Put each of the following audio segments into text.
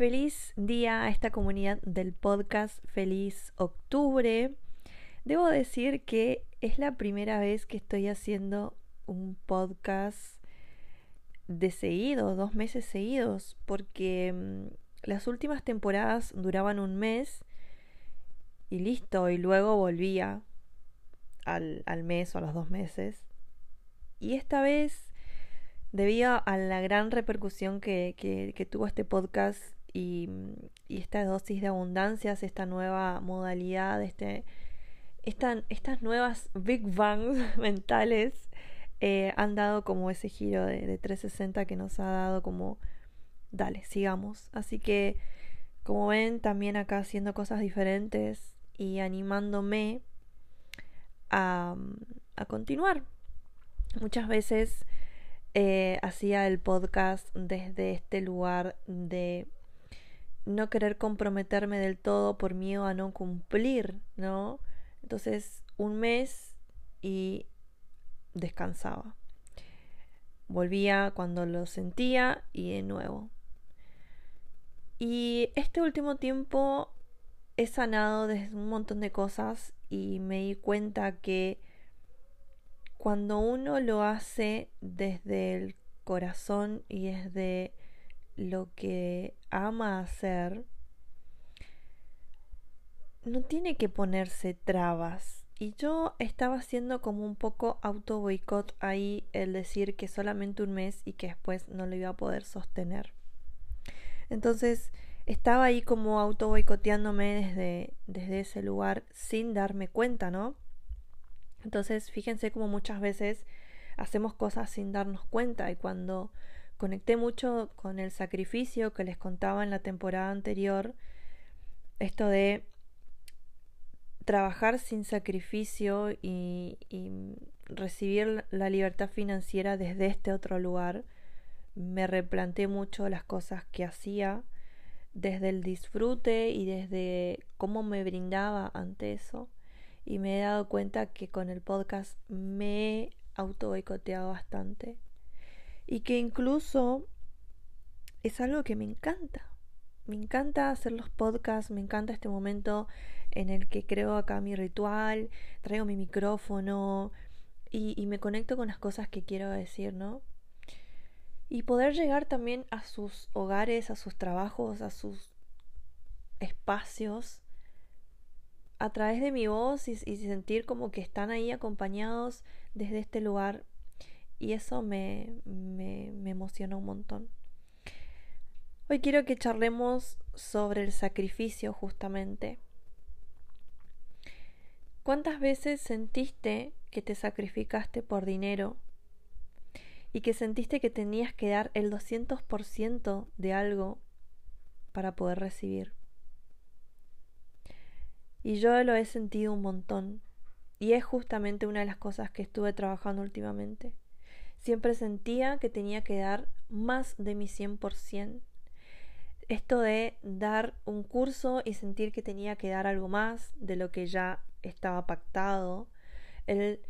Feliz día a esta comunidad del podcast, feliz octubre. Debo decir que es la primera vez que estoy haciendo un podcast de seguido, dos meses seguidos, porque mm, las últimas temporadas duraban un mes y listo, y luego volvía al, mes o a los dos meses. Y esta vez, debido a la gran repercusión que tuvo este podcast y, esta dosis de abundancias, esta nueva modalidad, este, estas nuevas Big Bangs mentales eh, han dado como ese giro de, de 360 que nos ha dado como, dale, sigamos. Así que, como ven, también acá haciendo cosas diferentes y animándome a, a continuar. Muchas veces eh, hacía el podcast desde este lugar de no querer comprometerme del todo por miedo a no cumplir, ¿no? Entonces, un mes y descansaba. Volvía cuando lo sentía y de nuevo. Y este último tiempo he sanado desde un montón de cosas y me di cuenta que cuando uno lo hace desde el corazón y desde lo que ama hacer, no tiene que ponerse trabas. Y yo estaba haciendo como un poco auto boicot ahí el decir que solamente un mes y que después no lo iba a poder sostener. Entonces estaba ahí como auto boicoteándome desde, desde ese lugar sin darme cuenta, ¿no? Entonces fíjense como muchas veces hacemos cosas sin darnos cuenta y cuando conecté mucho con el sacrificio que les contaba en la temporada anterior, esto de trabajar sin sacrificio y, recibir la libertad financiera desde este otro lugar, me replanteé mucho las cosas que hacía desde el disfrute y desde cómo me brindaba ante eso. Y me he dado cuenta que con el podcast me he auto boicoteado bastante y que incluso es algo que me encanta. Me encanta hacer los podcasts, me encanta este momento en el que creo acá mi ritual, traigo mi micrófono y, me conecto con las cosas que quiero decir, ¿no? Y poder llegar también a sus hogares, a sus trabajos, a sus espacios a través de mi voz y, y sentir como que están ahí acompañados desde este lugar y eso me, me, me emociona un montón. Hoy quiero que charlemos sobre el sacrificio justamente. ¿Cuántas veces sentiste que te sacrificaste por dinero y que sentiste que tenías que dar el 200% de algo para poder recibir? Y yo lo he sentido un montón y es justamente una de las cosas que estuve trabajando últimamente. Siempre sentía que tenía que dar más de mi 100%. Esto de dar un curso y sentir que tenía que dar algo más de lo que ya estaba pactado. El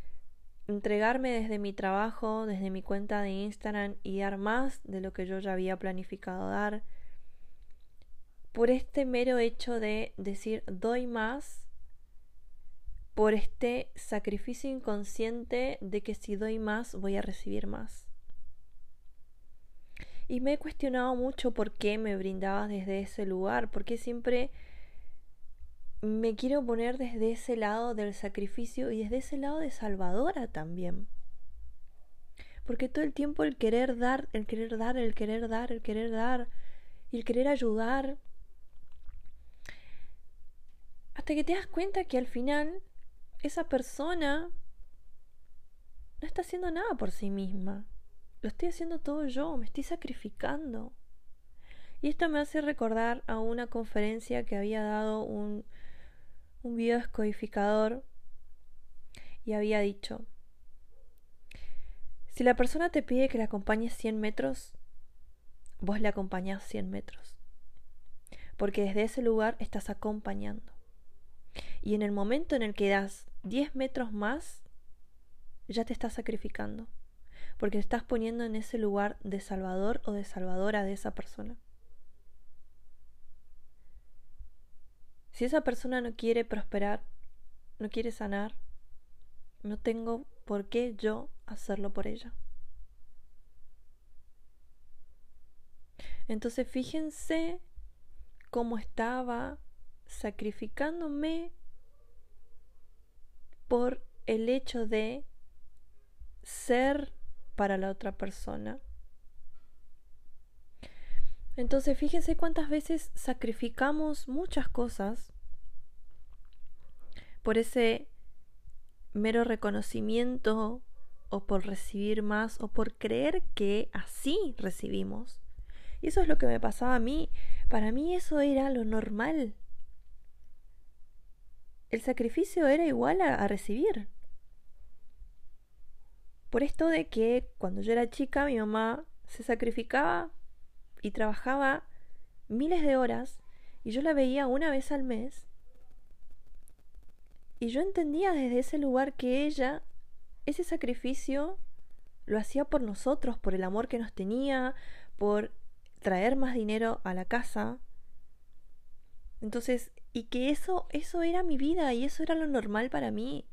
entregarme desde mi trabajo, desde mi cuenta de Instagram y dar más de lo que yo ya había planificado dar. Por este mero hecho de decir doy más por este sacrificio inconsciente de que si doy más voy a recibir más. Y me he cuestionado mucho por qué me brindaba desde ese lugar, porque siempre me quiero poner desde ese lado del sacrificio y desde ese lado de salvadora también. Porque todo el tiempo el querer dar, el querer dar, el querer dar, el querer dar, y el querer ayudar, hasta que te das cuenta que al final esa persona no está haciendo nada por sí misma. Lo estoy haciendo todo yo, me estoy sacrificando. Y esto me hace recordar a una conferencia que había dado un, un video descodificador y había dicho, si la persona te pide que la acompañes 100 metros, vos le acompañás 100 metros. Porque desde ese lugar estás acompañando. Y en el momento en el que das 10 metros más, ya te estás sacrificando. Porque estás poniendo en ese lugar de salvador o de salvadora de esa persona. Si esa persona no quiere prosperar, no quiere sanar, no tengo por qué yo hacerlo por ella. Entonces fíjense cómo estaba sacrificándome por el hecho de ser para la otra persona. Entonces fíjense cuántas veces sacrificamos muchas cosas por ese mero reconocimiento o por recibir más o por creer que así recibimos. Y eso es lo que me pasaba a mí. Para mí eso era lo normal. El sacrificio era igual a, recibir. Por esto de que cuando yo era chica mi mamá se sacrificaba y trabajaba miles de horas y yo la veía una vez al mes y yo entendía desde ese lugar que ella, ese sacrificio, lo hacía por nosotros, por el amor que nos tenía, por traer más dinero a la casa. Entonces, y que eso, eso era mi vida y eso era lo normal para mí.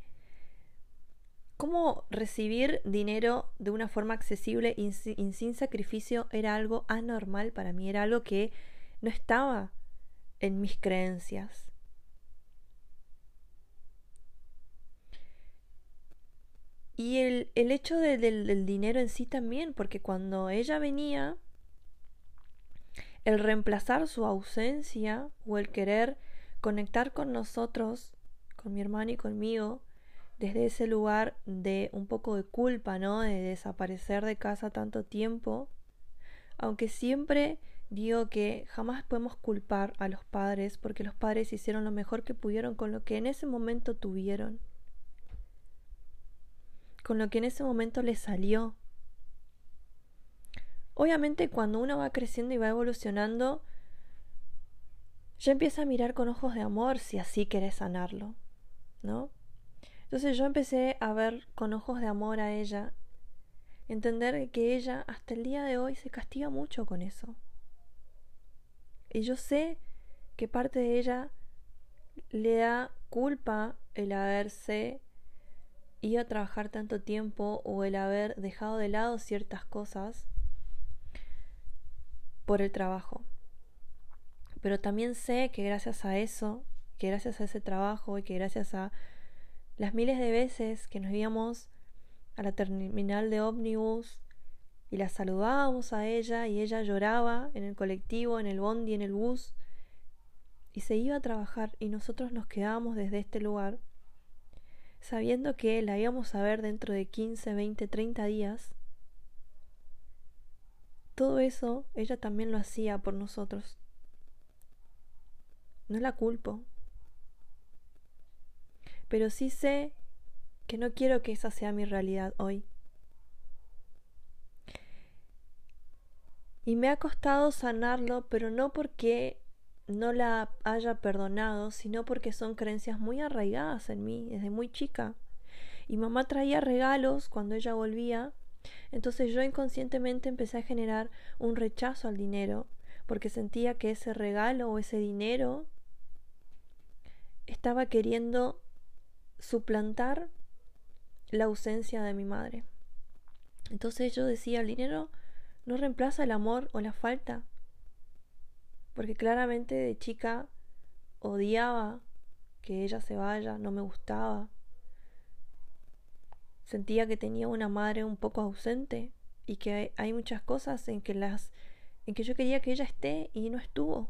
¿Cómo recibir dinero de una forma accesible y sin sacrificio era algo anormal para mí? Era algo que no estaba en mis creencias. Y el, el hecho del, del dinero en sí también, porque cuando ella venía, el reemplazar su ausencia o el querer conectar con nosotros, con mi hermano y conmigo, desde ese lugar de un poco de culpa, ¿no? De desaparecer de casa tanto tiempo, aunque siempre digo que jamás podemos culpar a los padres porque los padres hicieron lo mejor que pudieron con lo que en ese momento tuvieron con lo que en ese momento le salió. Obviamente cuando uno va creciendo y va evolucionando, ya empieza a mirar con ojos de amor si así querés sanarlo, ¿no? Entonces yo empecé a ver con ojos de amor a ella, entender que ella hasta el día de hoy se castiga mucho con eso. Y yo sé que parte de ella le da culpa el haberse ir a trabajar tanto tiempo o el haber dejado de lado ciertas cosas por el trabajo. Pero también sé que gracias a eso, que gracias a ese trabajo y que gracias a las miles de veces que nos íbamos a la terminal de ómnibus y la saludábamos a ella y ella lloraba en el colectivo, en el bondi, en el bus y se iba a trabajar y nosotros nos quedábamos desde este lugar sabiendo que la íbamos a ver dentro de 15, 20, 30 días, todo eso ella también lo hacía por nosotros. No la culpo, pero sí sé que no quiero que esa sea mi realidad hoy. Y me ha costado sanarlo, pero no porque no la haya perdonado, sino porque son creencias muy arraigadas en mí desde muy chica. Y mamá traía regalos cuando ella volvía, entonces yo inconscientemente empecé a generar un rechazo al dinero, porque sentía que ese regalo o ese dinero estaba queriendo suplantar la ausencia de mi madre. Entonces yo decía, el dinero no reemplaza el amor o la falta porque claramente de chica odiaba que ella se vaya, no me gustaba. Sentía que tenía una madre un poco ausente y que hay muchas cosas en que las en que yo quería que ella esté y no estuvo.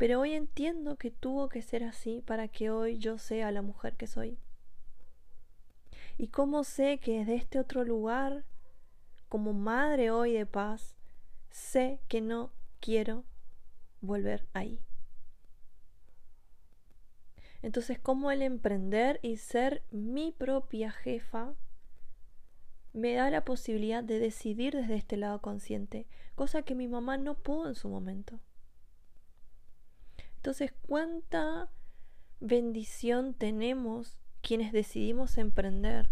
Pero hoy entiendo que tuvo que ser así para que hoy yo sea la mujer que soy. Y cómo sé que desde este otro lugar, como madre hoy de paz, sé que no quiero volver ahí. Entonces, ¿cómo el emprender y ser mi propia jefa me da la posibilidad de decidir desde este lado consciente, cosa que mi mamá no pudo en su momento? Entonces, ¿cuánta bendición tenemos quienes decidimos emprender?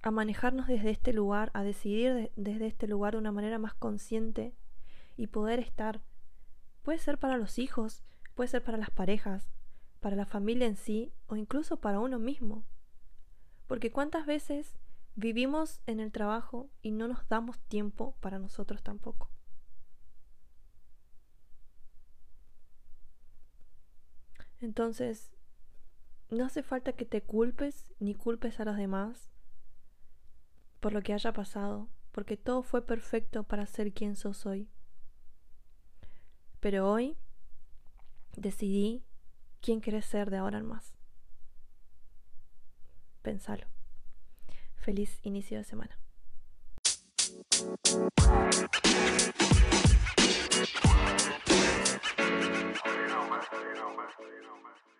A manejarnos desde este lugar, a decidir desde este lugar de una manera más consciente y poder estar. Puede ser para los hijos, puede ser para las parejas, para la familia en sí o incluso para uno mismo. Porque cuántas veces vivimos en el trabajo y no nos damos tiempo para nosotros tampoco. Entonces, no hace falta que te culpes ni culpes a los demás por lo que haya pasado, porque todo fue perfecto para ser quien sos hoy. Pero hoy decidí quién querés ser de ahora en más. Pensalo. Feliz inicio de semana. más, más, más.